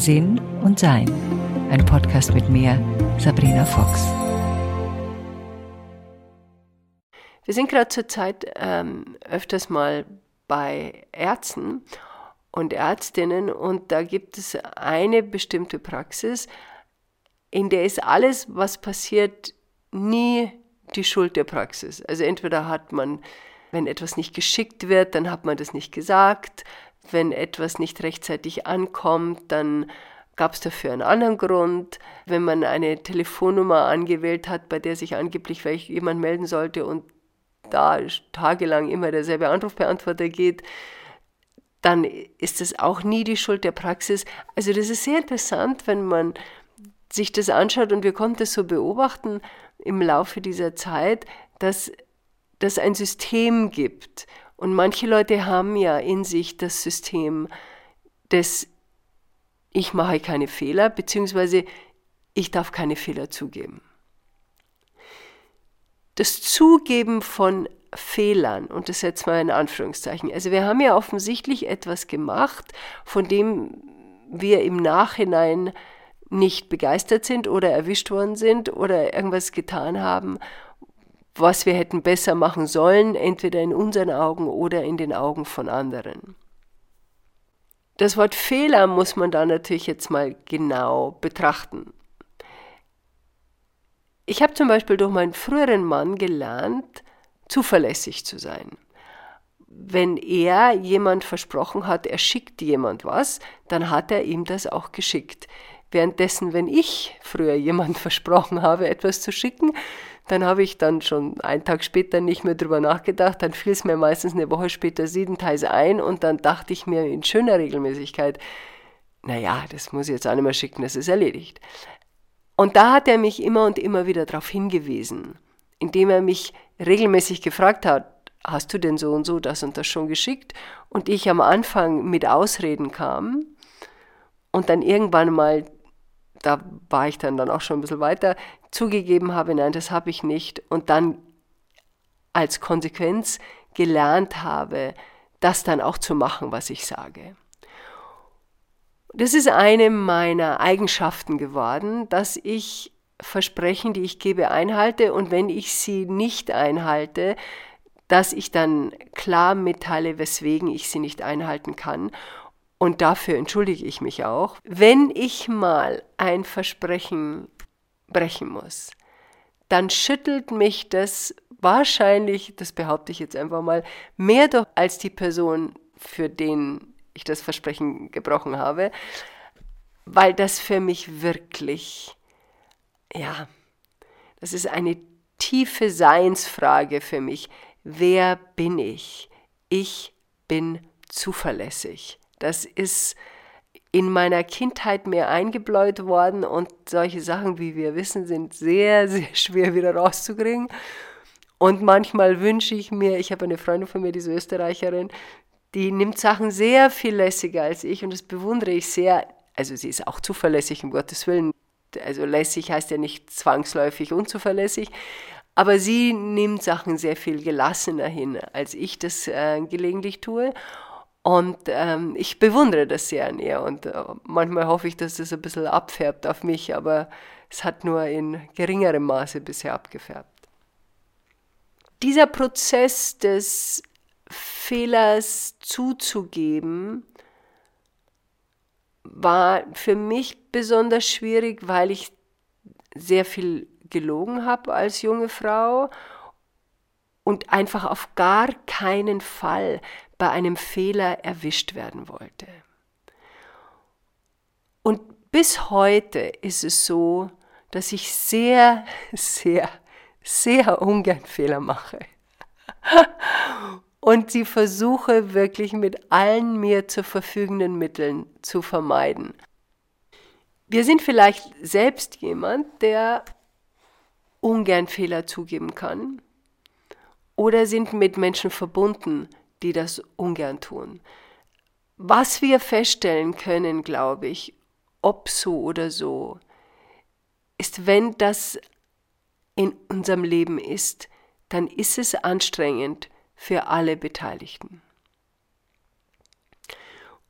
Sinn und Sein. Ein Podcast mit mir, Sabrina Fox. Wir sind gerade zur Zeit ähm, öfters mal bei Ärzten und Ärztinnen und da gibt es eine bestimmte Praxis, in der ist alles, was passiert, nie die Schuld der Praxis. Also entweder hat man, wenn etwas nicht geschickt wird, dann hat man das nicht gesagt. Wenn etwas nicht rechtzeitig ankommt, dann gab es dafür einen anderen Grund. Wenn man eine Telefonnummer angewählt hat, bei der sich angeblich jemand melden sollte und da tagelang immer derselbe Anrufbeantworter geht, dann ist das auch nie die Schuld der Praxis. Also das ist sehr interessant, wenn man sich das anschaut und wir konnten es so beobachten im Laufe dieser Zeit, dass das ein System gibt. Und manche Leute haben ja in sich das System des Ich mache keine Fehler, beziehungsweise ich darf keine Fehler zugeben. Das Zugeben von Fehlern, und das setzt mal in Anführungszeichen. Also wir haben ja offensichtlich etwas gemacht, von dem wir im Nachhinein nicht begeistert sind oder erwischt worden sind oder irgendwas getan haben, was wir hätten besser machen sollen, entweder in unseren Augen oder in den Augen von anderen. Das Wort Fehler muss man da natürlich jetzt mal genau betrachten. Ich habe zum Beispiel durch meinen früheren Mann gelernt, zuverlässig zu sein. Wenn er jemand versprochen hat, er schickt jemand was, dann hat er ihm das auch geschickt. Währenddessen, wenn ich früher jemand versprochen habe, etwas zu schicken, dann habe ich dann schon einen Tag später nicht mehr drüber nachgedacht, dann fiel es mir meistens eine Woche später siebenteils ein und dann dachte ich mir in schöner Regelmäßigkeit, naja, das muss ich jetzt auch nicht mehr schicken, das ist erledigt. Und da hat er mich immer und immer wieder darauf hingewiesen, indem er mich regelmäßig gefragt hat, hast du denn so und so das und das schon geschickt? Und ich am Anfang mit Ausreden kam und dann irgendwann mal da war ich dann, dann auch schon ein bisschen weiter, zugegeben habe, nein, das habe ich nicht. Und dann als Konsequenz gelernt habe, das dann auch zu machen, was ich sage. Das ist eine meiner Eigenschaften geworden, dass ich Versprechen, die ich gebe, einhalte und wenn ich sie nicht einhalte, dass ich dann klar mitteile, weswegen ich sie nicht einhalten kann und dafür entschuldige ich mich auch, wenn ich mal ein Versprechen brechen muss, dann schüttelt mich das wahrscheinlich, das behaupte ich jetzt einfach mal, mehr doch als die Person, für den ich das Versprechen gebrochen habe, weil das für mich wirklich, ja, das ist eine tiefe Seinsfrage für mich. Wer bin ich? Ich bin zuverlässig. Das ist in meiner Kindheit mehr eingebläut worden und solche Sachen, wie wir wissen, sind sehr, sehr schwer wieder rauszukriegen. Und manchmal wünsche ich mir, ich habe eine Freundin von mir, diese Österreicherin, die nimmt Sachen sehr viel lässiger als ich und das bewundere ich sehr. Also sie ist auch zuverlässig, um Gottes Willen. Also lässig heißt ja nicht zwangsläufig unzuverlässig, aber sie nimmt Sachen sehr viel gelassener hin, als ich das äh, gelegentlich tue. Und ähm, ich bewundere das sehr an ihr und äh, manchmal hoffe ich, dass das ein bisschen abfärbt auf mich, aber es hat nur in geringerem Maße bisher abgefärbt. Dieser Prozess des Fehlers zuzugeben war für mich besonders schwierig, weil ich sehr viel gelogen habe als junge Frau und einfach auf gar keinen Fall bei einem Fehler erwischt werden wollte. Und bis heute ist es so, dass ich sehr, sehr, sehr ungern Fehler mache. Und sie versuche wirklich mit allen mir zur verfügenden Mitteln zu vermeiden. Wir sind vielleicht selbst jemand, der ungern Fehler zugeben kann oder sind mit Menschen verbunden, die das ungern tun. Was wir feststellen können, glaube ich, ob so oder so, ist, wenn das in unserem Leben ist, dann ist es anstrengend für alle Beteiligten.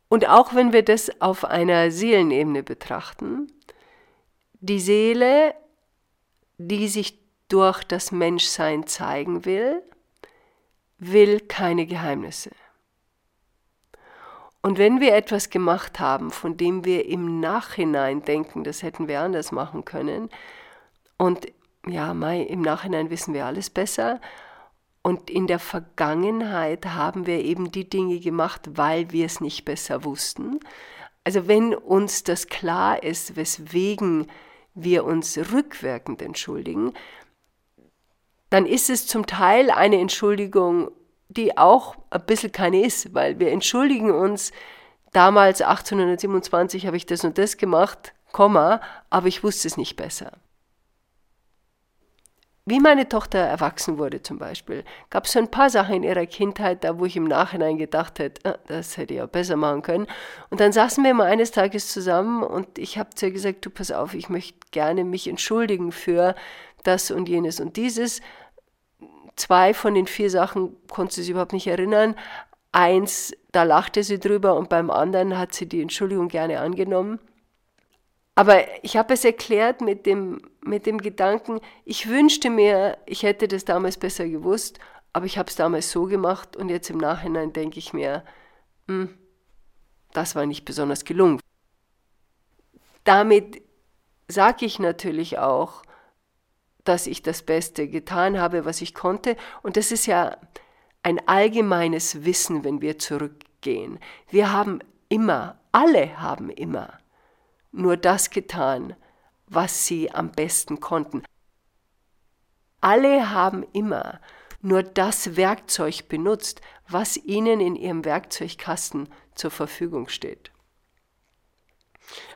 Und auch wenn wir das auf einer Seelenebene betrachten, die Seele, die sich durch das Menschsein zeigen will, will keine Geheimnisse. Und wenn wir etwas gemacht haben, von dem wir im Nachhinein denken, das hätten wir anders machen können, und ja, Mai, im Nachhinein wissen wir alles besser, und in der Vergangenheit haben wir eben die Dinge gemacht, weil wir es nicht besser wussten. Also wenn uns das klar ist, weswegen wir uns rückwirkend entschuldigen, dann ist es zum Teil eine Entschuldigung, die auch ein bisschen keine ist, weil wir entschuldigen uns, damals 1827 habe ich das und das gemacht, Komma, aber ich wusste es nicht besser. Wie meine Tochter erwachsen wurde zum Beispiel, gab es so ein paar Sachen in ihrer Kindheit, da wo ich im Nachhinein gedacht hätte, ah, das hätte ich auch besser machen können. Und dann saßen wir mal eines Tages zusammen und ich habe zu ihr gesagt, du pass auf, ich möchte gerne mich entschuldigen für das und jenes und dieses. Zwei von den vier Sachen konnte sie sich überhaupt nicht erinnern. Eins, da lachte sie drüber und beim anderen hat sie die Entschuldigung gerne angenommen. Aber ich habe es erklärt mit dem, mit dem Gedanken, ich wünschte mir, ich hätte das damals besser gewusst, aber ich habe es damals so gemacht und jetzt im Nachhinein denke ich mir, hm, das war nicht besonders gelungen. Damit sage ich natürlich auch, dass ich das Beste getan habe, was ich konnte. Und das ist ja ein allgemeines Wissen, wenn wir zurückgehen. Wir haben immer, alle haben immer nur das getan, was sie am besten konnten. Alle haben immer nur das Werkzeug benutzt, was ihnen in ihrem Werkzeugkasten zur Verfügung steht.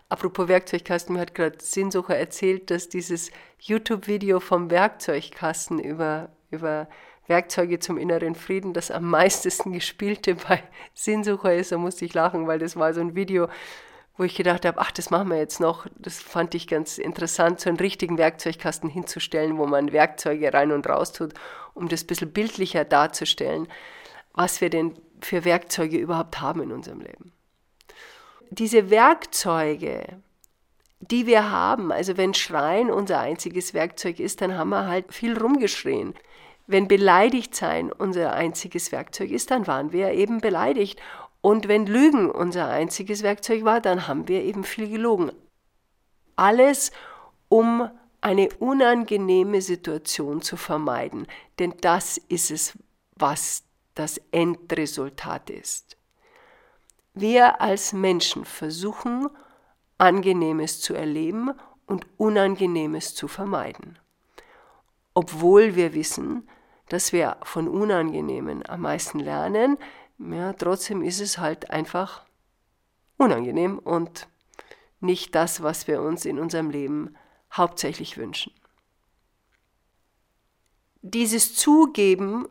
Apropos Werkzeugkasten, mir hat gerade Sinnsucher erzählt, dass dieses YouTube-Video vom Werkzeugkasten über, über Werkzeuge zum inneren Frieden das am meisten gespielte bei Sinnsucher ist. Da musste ich lachen, weil das war so ein Video, wo ich gedacht habe, ach, das machen wir jetzt noch. Das fand ich ganz interessant, so einen richtigen Werkzeugkasten hinzustellen, wo man Werkzeuge rein und raus tut, um das ein bisschen bildlicher darzustellen, was wir denn für Werkzeuge überhaupt haben in unserem Leben. Diese Werkzeuge, die wir haben, also wenn Schreien unser einziges Werkzeug ist, dann haben wir halt viel rumgeschrien. Wenn beleidigt sein unser einziges Werkzeug ist, dann waren wir eben beleidigt. Und wenn Lügen unser einziges Werkzeug war, dann haben wir eben viel gelogen. Alles, um eine unangenehme Situation zu vermeiden. Denn das ist es, was das Endresultat ist. Wir als Menschen versuchen, Angenehmes zu erleben und Unangenehmes zu vermeiden. Obwohl wir wissen, dass wir von Unangenehmen am meisten lernen, ja, trotzdem ist es halt einfach unangenehm und nicht das, was wir uns in unserem Leben hauptsächlich wünschen. Dieses Zugeben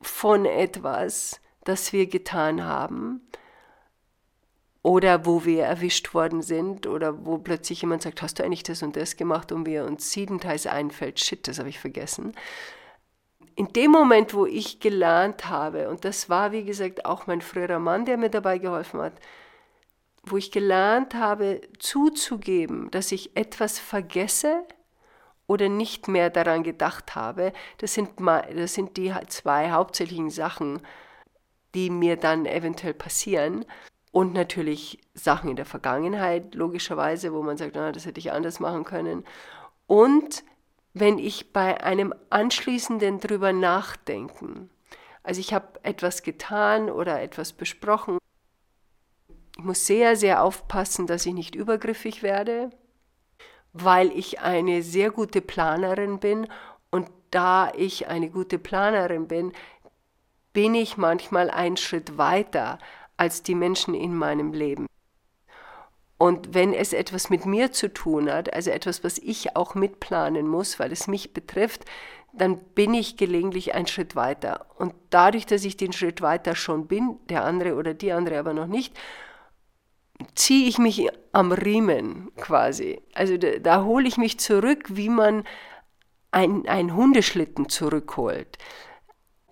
von etwas, das wir getan haben, oder wo wir erwischt worden sind oder wo plötzlich jemand sagt, hast du eigentlich das und das gemacht und wir uns siebenteils einfällt, shit, das habe ich vergessen, in dem Moment, wo ich gelernt habe, und das war wie gesagt auch mein früherer Mann, der mir dabei geholfen hat, wo ich gelernt habe zuzugeben, dass ich etwas vergesse oder nicht mehr daran gedacht habe, das sind, das sind die zwei hauptsächlichen Sachen, die mir dann eventuell passieren. Und natürlich Sachen in der Vergangenheit, logischerweise, wo man sagt, na, das hätte ich anders machen können. Und wenn ich bei einem anschließenden drüber nachdenken, also ich habe etwas getan oder etwas besprochen, ich muss sehr, sehr aufpassen, dass ich nicht übergriffig werde, weil ich eine sehr gute Planerin bin und da ich eine gute Planerin bin, bin ich manchmal einen Schritt weiter als die Menschen in meinem Leben. Und wenn es etwas mit mir zu tun hat, also etwas, was ich auch mitplanen muss, weil es mich betrifft, dann bin ich gelegentlich einen Schritt weiter. Und dadurch, dass ich den Schritt weiter schon bin, der andere oder die andere aber noch nicht, ziehe ich mich am Riemen quasi. Also da, da hole ich mich zurück, wie man ein, ein Hundeschlitten zurückholt.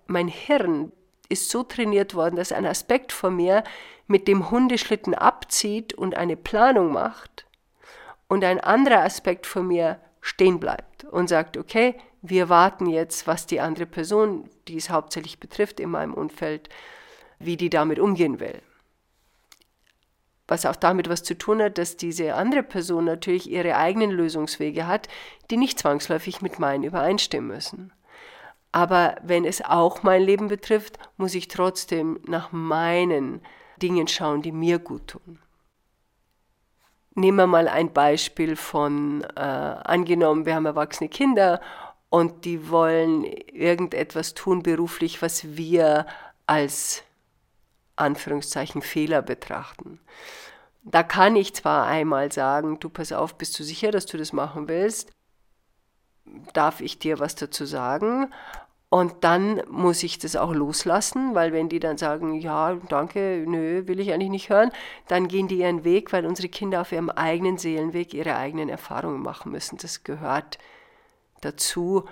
Mein Hirn ist so trainiert worden, dass ein Aspekt von mir mit dem Hundeschlitten abzieht und eine Planung macht und ein anderer Aspekt von mir stehen bleibt und sagt, okay, wir warten jetzt, was die andere Person, die es hauptsächlich betrifft in meinem Umfeld, wie die damit umgehen will. Was auch damit was zu tun hat, dass diese andere Person natürlich ihre eigenen Lösungswege hat, die nicht zwangsläufig mit meinen übereinstimmen müssen. Aber wenn es auch mein Leben betrifft, muss ich trotzdem nach meinen Dingen schauen, die mir gut tun. Nehmen wir mal ein Beispiel von, äh, angenommen, wir haben erwachsene Kinder und die wollen irgendetwas tun beruflich, was wir als Anführungszeichen Fehler betrachten. Da kann ich zwar einmal sagen, du pass auf, bist du sicher, dass du das machen willst? Darf ich dir was dazu sagen? Und dann muss ich das auch loslassen, weil wenn die dann sagen, ja, danke, nö, will ich eigentlich nicht hören, dann gehen die ihren Weg, weil unsere Kinder auf ihrem eigenen Seelenweg ihre eigenen Erfahrungen machen müssen. Das gehört dazu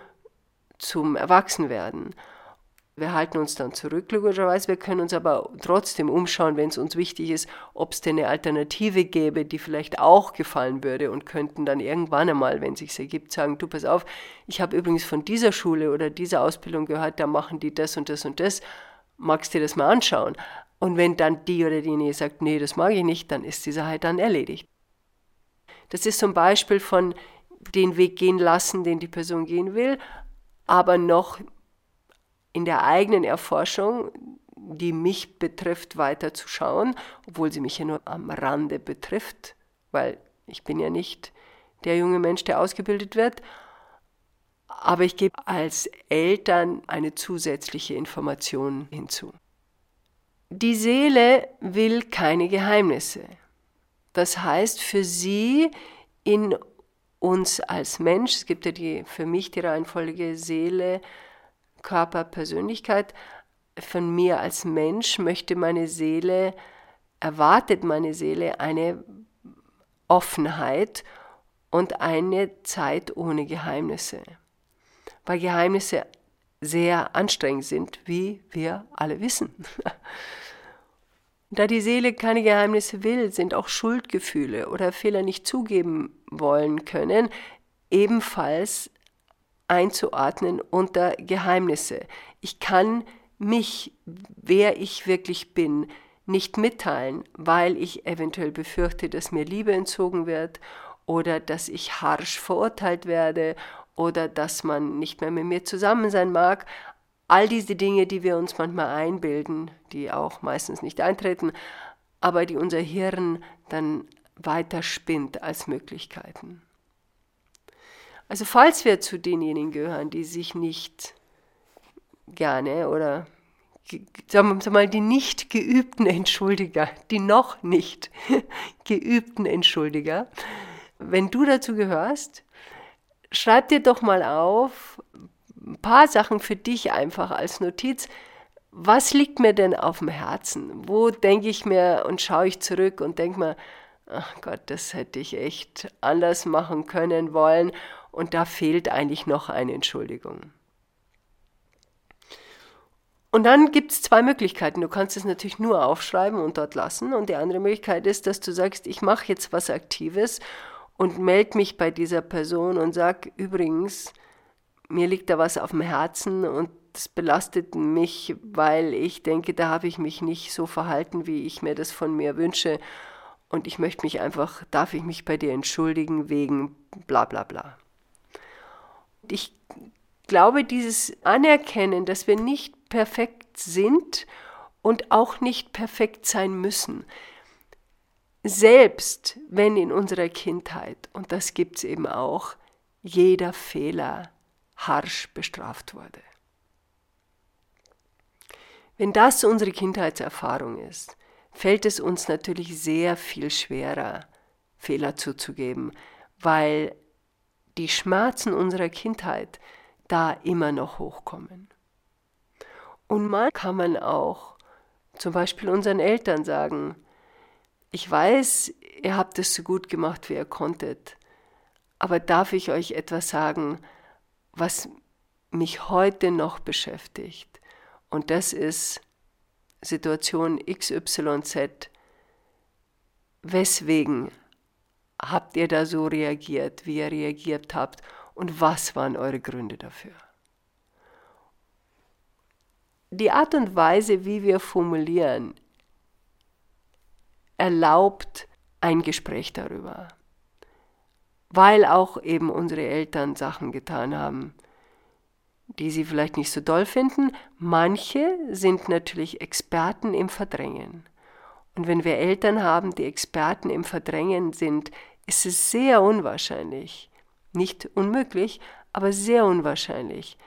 zum Erwachsenwerden. Wir halten uns dann zurück, logischerweise. Wir können uns aber trotzdem umschauen, wenn es uns wichtig ist, ob es denn eine Alternative gäbe, die vielleicht auch gefallen würde und könnten dann irgendwann einmal, wenn es sich ergibt, sagen, du pass auf, ich habe übrigens von dieser Schule oder dieser Ausbildung gehört, da machen die das und das und das. Magst du dir das mal anschauen? Und wenn dann die oder diejenige sagt, nee, das mag ich nicht, dann ist die Sache dann erledigt. Das ist zum Beispiel von den Weg gehen lassen, den die Person gehen will, aber noch in der eigenen Erforschung, die mich betrifft, weiter zu schauen, obwohl sie mich ja nur am Rande betrifft, weil ich bin ja nicht der junge Mensch, der ausgebildet wird. Aber ich gebe als Eltern eine zusätzliche Information hinzu. Die Seele will keine Geheimnisse. Das heißt, für sie in uns als Mensch, es gibt ja die, für mich die Reihenfolge Seele, Körper, Persönlichkeit, von mir als Mensch möchte meine Seele, erwartet meine Seele eine Offenheit und eine Zeit ohne Geheimnisse. Weil Geheimnisse sehr anstrengend sind, wie wir alle wissen. Da die Seele keine Geheimnisse will, sind auch Schuldgefühle oder Fehler nicht zugeben wollen können ebenfalls einzuordnen unter Geheimnisse. Ich kann mich, wer ich wirklich bin, nicht mitteilen, weil ich eventuell befürchte, dass mir Liebe entzogen wird oder dass ich harsch verurteilt werde oder dass man nicht mehr mit mir zusammen sein mag. All diese Dinge, die wir uns manchmal einbilden, die auch meistens nicht eintreten, aber die unser Hirn dann weiter spinnt als Möglichkeiten. Also falls wir zu denjenigen gehören, die sich nicht gerne oder sagen wir mal die nicht geübten Entschuldiger, die noch nicht geübten Entschuldiger, wenn du dazu gehörst, schreib dir doch mal auf ein paar Sachen für dich einfach als Notiz. Was liegt mir denn auf dem Herzen? Wo denke ich mir und schaue ich zurück und denke mir, ach Gott, das hätte ich echt anders machen können wollen und da fehlt eigentlich noch eine Entschuldigung. Und dann gibt es zwei Möglichkeiten. Du kannst es natürlich nur aufschreiben und dort lassen. Und die andere Möglichkeit ist, dass du sagst, ich mache jetzt was Aktives und melde mich bei dieser Person und sag übrigens, mir liegt da was auf dem Herzen und das belastet mich, weil ich denke, da habe ich mich nicht so verhalten, wie ich mir das von mir wünsche. Und ich möchte mich einfach, darf ich mich bei dir entschuldigen wegen bla bla bla ich glaube, dieses Anerkennen, dass wir nicht perfekt sind und auch nicht perfekt sein müssen, selbst wenn in unserer Kindheit, und das gibt es eben auch, jeder Fehler harsch bestraft wurde. Wenn das unsere Kindheitserfahrung ist, fällt es uns natürlich sehr viel schwerer, Fehler zuzugeben, weil die Schmerzen unserer Kindheit da immer noch hochkommen. Und mal kann man auch zum Beispiel unseren Eltern sagen, ich weiß, ihr habt es so gut gemacht, wie ihr konntet, aber darf ich euch etwas sagen, was mich heute noch beschäftigt? Und das ist Situation XYZ, weswegen habt ihr da so reagiert, wie ihr reagiert habt? Und was waren eure Gründe dafür? Die Art und Weise, wie wir formulieren, erlaubt ein Gespräch darüber, weil auch eben unsere Eltern Sachen getan haben, die sie vielleicht nicht so doll finden. Manche sind natürlich Experten im Verdrängen. Und wenn wir Eltern haben, die Experten im Verdrängen sind, ist es sehr unwahrscheinlich, nicht unmöglich, aber sehr unwahrscheinlich,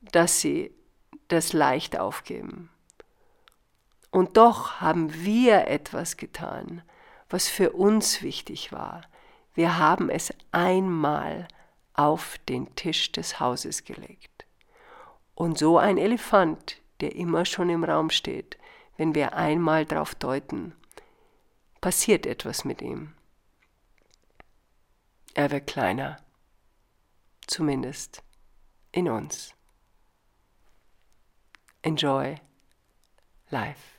dass sie das leicht aufgeben. Und doch haben wir etwas getan, was für uns wichtig war. Wir haben es einmal auf den Tisch des Hauses gelegt. Und so ein Elefant, der immer schon im Raum steht, wenn wir einmal darauf deuten, passiert etwas mit ihm. Er wird kleiner, zumindest in uns. Enjoy life.